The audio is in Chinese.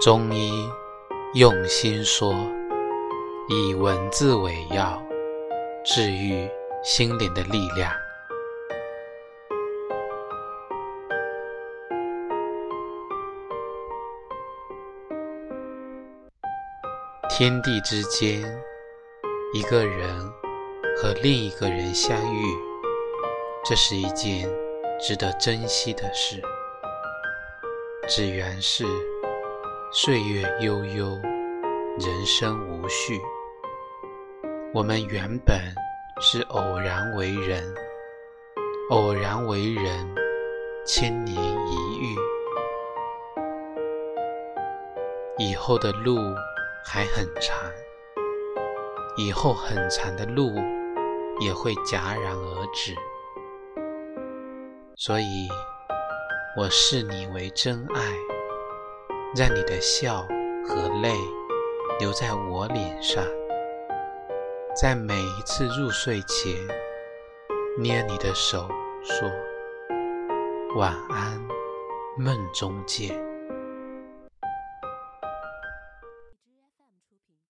中医用心说，以文字为药，治愈心灵的力量。天地之间，一个人和另一个人相遇，这是一件值得珍惜的事。只缘是岁月悠悠，人生无序。我们原本是偶然为人，偶然为人，千年一遇。以后的路。还很长，以后很长的路也会戛然而止，所以我视你为真爱，让你的笑和泪留在我脸上，在每一次入睡前捏你的手，说晚安，梦中见。